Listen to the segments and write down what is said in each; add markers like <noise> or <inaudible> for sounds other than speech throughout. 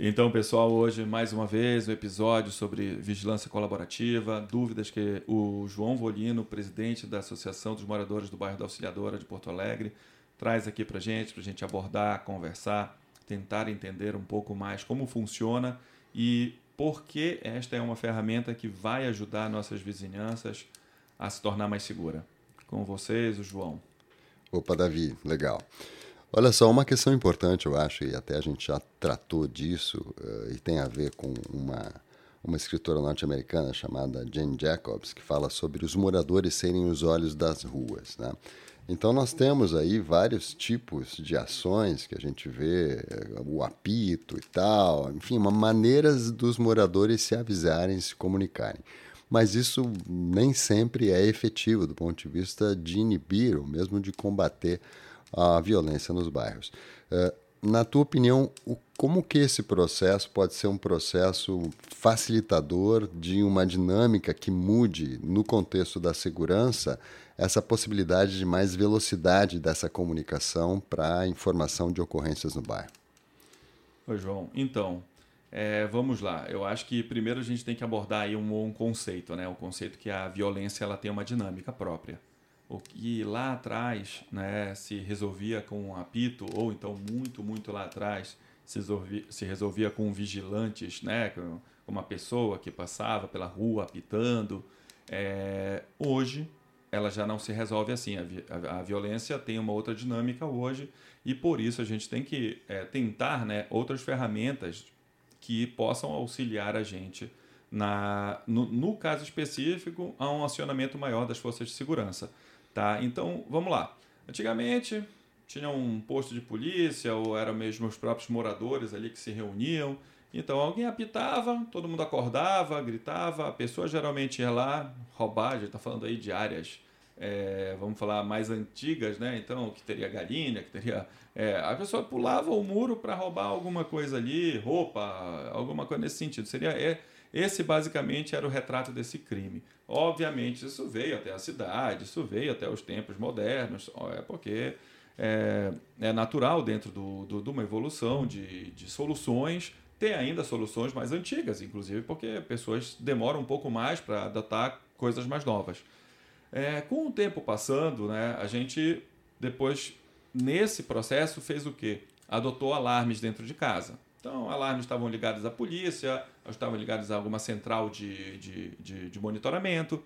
Então, pessoal, hoje mais uma vez um episódio sobre vigilância colaborativa, dúvidas que o João Volino, presidente da Associação dos Moradores do Bairro da Auxiliadora de Porto Alegre, traz aqui para gente, para gente abordar, conversar, tentar entender um pouco mais como funciona e por que esta é uma ferramenta que vai ajudar nossas vizinhanças a se tornar mais segura. Com vocês, o João. Opa, Davi, legal. Olha só, uma questão importante, eu acho, e até a gente já tratou disso, eh, e tem a ver com uma, uma escritora norte-americana chamada Jane Jacobs, que fala sobre os moradores serem os olhos das ruas. Né? Então, nós temos aí vários tipos de ações que a gente vê, eh, o apito e tal, enfim, uma maneiras dos moradores se avisarem, se comunicarem mas isso nem sempre é efetivo do ponto de vista de inibir ou mesmo de combater a violência nos bairros. Eh, Na tua opinião, como que esse processo pode ser um processo facilitador de uma dinâmica que mude no contexto da segurança essa possibilidade de mais velocidade dessa comunicação para a informação de ocorrências no bairro? Oi, João. Então, é, vamos lá. Eu acho que primeiro a gente tem que abordar aí um, um conceito, né? O conceito que a violência ela tem uma dinâmica própria. O que lá atrás né, se resolvia com um apito, ou então muito, muito lá atrás se resolvia, se resolvia com vigilantes, né? Com uma pessoa que passava pela rua apitando. É, hoje ela já não se resolve assim. A, a- a violência tem uma outra dinâmica hoje e por isso a gente tem que é, tentar né, outras ferramentas que possam auxiliar a gente na, no, no caso específico a um acionamento maior das forças de segurança. Tá? Então, vamos lá. Antigamente tinha um posto de polícia ou eram mesmo os próprios moradores ali que se reuniam. Então alguém apitava, todo mundo acordava, gritava, a pessoa geralmente ia lá roubar, a gente está falando aí de áreas, é, vamos falar, mais antigas, né? Então, que teria galinha, que teria. é, a pessoa pulava o muro para roubar alguma coisa ali, roupa, alguma coisa nesse sentido. Seria. É, esse basicamente era o retrato desse crime. Obviamente, isso veio até a cidade, isso veio até os tempos modernos, é porque é, é natural dentro do, do- de uma evolução de, de soluções ter ainda soluções mais antigas, inclusive porque pessoas demoram um pouco mais para adotar coisas mais novas. É, com o tempo passando, né, a gente depois, nesse processo, fez o quê? Adotou alarmes dentro de casa. Então, alarmes estavam ligados à polícia, estavam ligados a alguma central de, de, de, de monitoramento.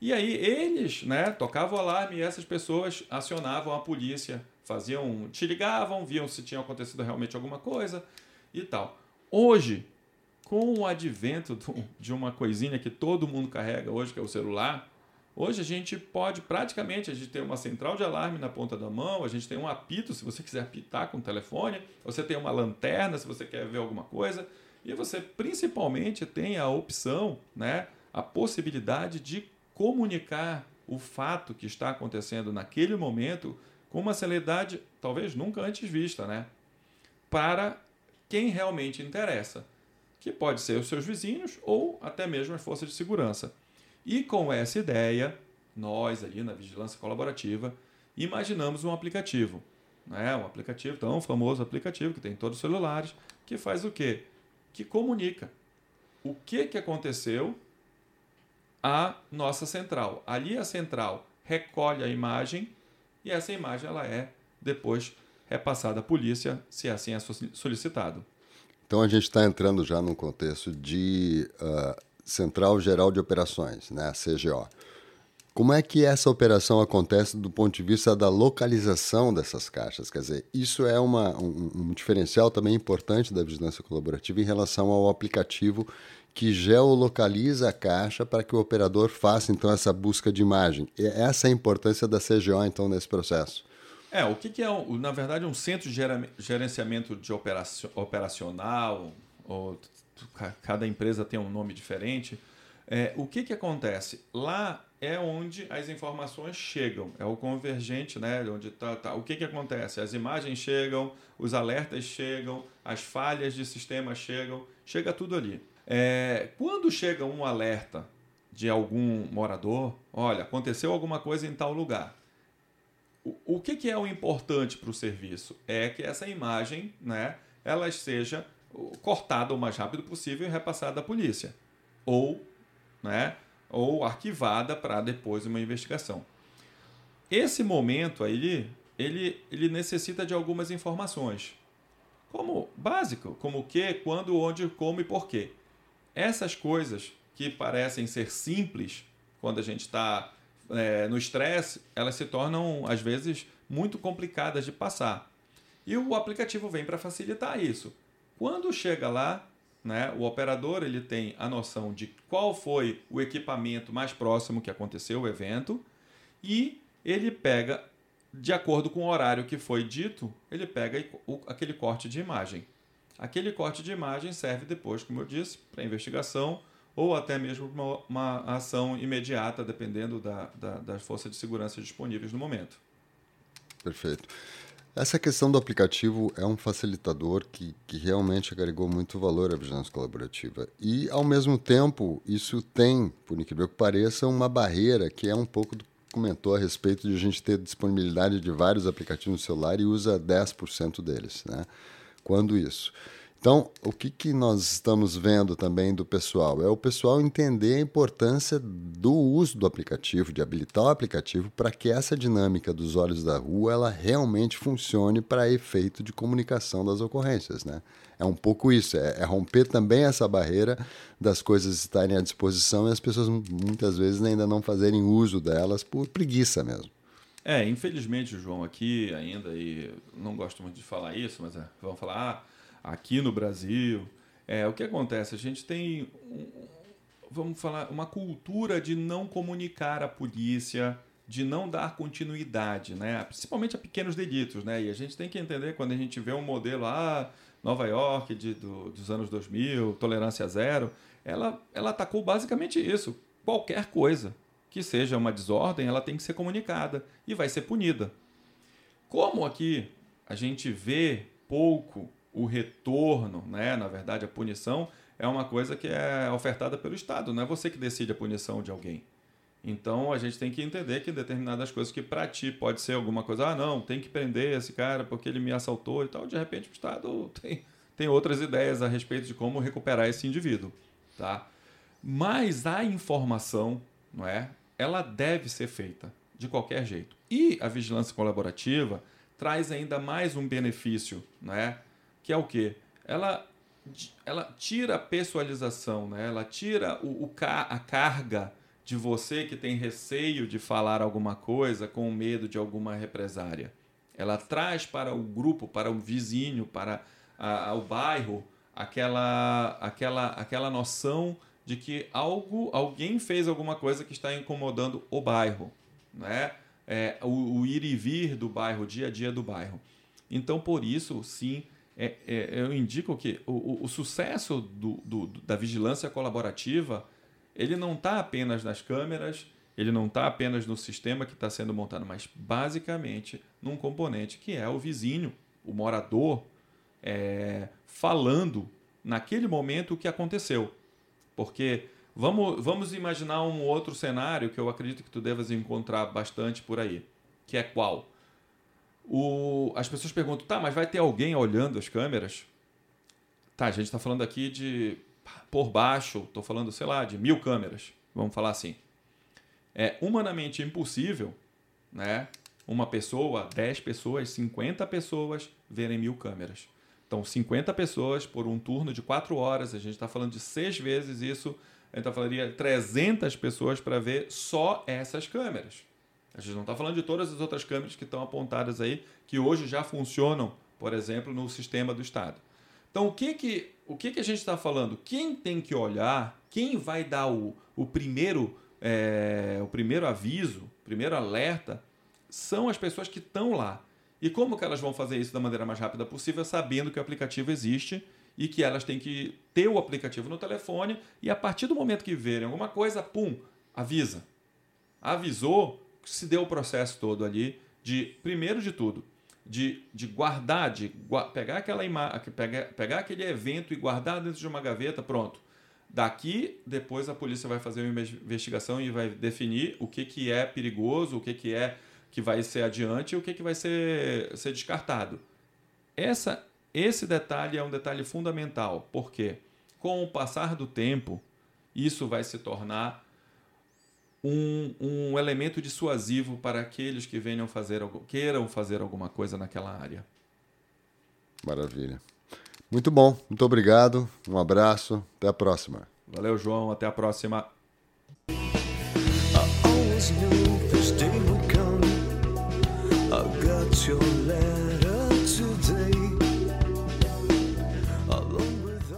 E aí eles, né, tocavam o alarme e essas pessoas acionavam a polícia, faziam, te ligavam, viam se tinha acontecido realmente alguma coisa e tal. Hoje, com o advento do- de uma coisinha que todo mundo carrega hoje, que é o celular, hoje a gente pode praticamente, a gente tem uma central de alarme na ponta da mão, a gente tem um apito se você quiser apitar com o telefone, você tem uma lanterna se você quer ver alguma coisa, e você principalmente tem a opção, né, a possibilidade de comunicar o fato que está acontecendo naquele momento com uma celeridade talvez nunca antes vista, né? Para quem realmente interessa, que pode ser os seus vizinhos ou até mesmo as forças de segurança. E com essa ideia, nós ali na vigilância colaborativa imaginamos um aplicativo, né? Um aplicativo tão famoso aplicativo que tem em todos os celulares, que faz o quê? Que comunica o que que aconteceu à nossa central. Ali a central recolhe a imagem e essa imagem ela é depois repassada à polícia, se assim é so- solicitado. Então a gente está entrando já num contexto de ah, Central Geral de Operações, né, CGO. Como é que essa operação acontece do ponto de vista da localização dessas caixas? Quer dizer, isso é uma, um, um diferencial também importante da vigilância colaborativa em relação ao aplicativo que geolocaliza a caixa para que o operador faça então essa busca de imagem. E essa é a importância da CGO então nesse processo. É, o que, que é, na verdade, um centro de gerenciamento de operacio- operacional, ou cada empresa tem um nome diferente. É, o que, que acontece? Lá é onde as informações chegam, é o convergente, né? Onde tá, tá. O que, que acontece? As imagens chegam, os alertas chegam, as falhas de sistema chegam, chega tudo ali. É, quando chega um alerta de algum morador, olha, aconteceu alguma coisa em tal lugar. O, o que, que é o importante para o serviço? É que essa imagem, né, ela seja cortada o mais rápido possível e repassada à polícia. Ou, né, ou arquivada para depois uma investigação. Esse momento aí, ele, ele necessita de algumas informações. Como básico, como o que, quando, onde, como e porquê. Essas coisas que parecem ser simples quando a gente está é, no estresse, elas se tornam, às vezes, muito complicadas de passar. E o aplicativo vem para facilitar isso. Quando chega lá, né, o operador ele tem a noção de qual foi o equipamento mais próximo que aconteceu o evento e ele pega, de acordo com o horário que foi dito, ele pega aquele corte de imagem. Aquele corte de imagem serve depois, como eu disse, para investigação ou até mesmo uma, uma ação imediata, dependendo da, da, das forças de segurança disponíveis no momento. Perfeito. Essa questão do aplicativo é um facilitador que, que realmente agregou muito valor à vigilância colaborativa. E, ao mesmo tempo, isso tem, por incrível que pareça, uma barreira que é um pouco do comentou a respeito de a gente ter disponibilidade de vários aplicativos no celular e usa 10% deles. Né? Quando isso? Então, o que, que nós estamos vendo também do pessoal? É o pessoal entender a importância do uso do aplicativo, de habilitar o aplicativo para que essa dinâmica dos olhos da rua ela realmente funcione para efeito de comunicação das ocorrências. Né? É um pouco isso, é, é romper também essa barreira das coisas estarem à disposição e as pessoas muitas vezes ainda não fazerem uso delas por preguiça mesmo. É, infelizmente, João, aqui ainda, e não gosto muito de falar isso, mas é, vamos falar. Ah, aqui no Brasil. É, o que acontece? A gente tem, vamos falar, uma cultura de não comunicar à polícia, de não dar continuidade, né? principalmente a pequenos delitos. Né? E a gente tem que entender quando a gente vê um modelo, ah, Nova York de, do, dos anos 2000, tolerância zero, ela, ela atacou basicamente isso. Qualquer coisa que seja uma desordem, ela tem que ser comunicada e vai ser punida. Como aqui a gente vê pouco o retorno, né? na verdade, a punição é uma coisa que é ofertada pelo Estado, não é você que decide a punição de alguém. Então a gente tem que entender que determinadas coisas que para ti pode ser alguma coisa, ah, não, tem que prender esse cara porque ele me assaltou e tal, de repente o Estado <laughs> tem, tem outras ideias a respeito de como recuperar esse indivíduo, tá? Mas a informação, não é? Ela deve ser feita de qualquer jeito. E a vigilância colaborativa traz ainda mais um benefício, não é? Que é o quê? Ela, ela tira a pessoalização, né? ela tira o, o, a carga de você que tem receio de falar alguma coisa com medo de alguma represária. Ela traz para o grupo, para o vizinho, para a, o bairro, aquela, aquela, aquela noção de que algo, alguém fez alguma coisa que está incomodando o bairro, né? É, o, o ir e vir do bairro, o dia a dia do bairro. Então, por isso, sim, é, é, eu indico que o, o, sucesso do, do, da vigilância colaborativa ele não está apenas nas câmeras, ele não está apenas no sistema que está sendo montado, mas basicamente num componente que é o vizinho, o morador, é, falando naquele momento o que aconteceu. Porque vamos, vamos imaginar um outro cenário que eu acredito que tu devas encontrar bastante por aí, que é qual? O, as pessoas perguntam, tá, mas vai ter alguém olhando as câmeras? Tá, a gente está falando aqui de por baixo, estou falando, sei lá, de mil câmeras, vamos falar assim. É humanamente impossível, né? Uma pessoa, 10 pessoas, 50 pessoas verem mil câmeras. Então, 50 pessoas por um turno de 4 horas, a gente está falando de 6 vezes isso, então falaria 300 pessoas para ver só essas câmeras. A gente não está falando de todas as outras câmeras que estão apontadas aí, que hoje já funcionam, por exemplo, no sistema do Estado. Então, o que, que, o que, que a gente está falando? Quem tem que olhar, quem vai dar o, o, primeiro, é, o primeiro aviso, o primeiro alerta, são as pessoas que estão lá. E como que elas vão fazer isso da maneira mais rápida possível, sabendo que o aplicativo existe e que elas têm que ter o aplicativo no telefone e a partir do momento que verem alguma coisa, pum, avisa. Avisou, se deu o processo todo ali de, primeiro de tudo, de, de guardar, de gua pegar aquela imagem, pegar, pegar aquele evento e guardar dentro de uma gaveta, pronto. Daqui, depois a polícia vai fazer uma investigação e vai definir o que, que é perigoso, o que, que é que vai ser adiante e o que, que vai ser, ser descartado. Essa esse detalhe é um detalhe fundamental, porque com o passar do tempo, isso vai se tornar um, um elemento dissuasivo para aqueles que venham fazer queiram fazer alguma coisa naquela área. Maravilha. Muito bom, muito obrigado, um abraço, até a próxima. Valeu, João, até a próxima.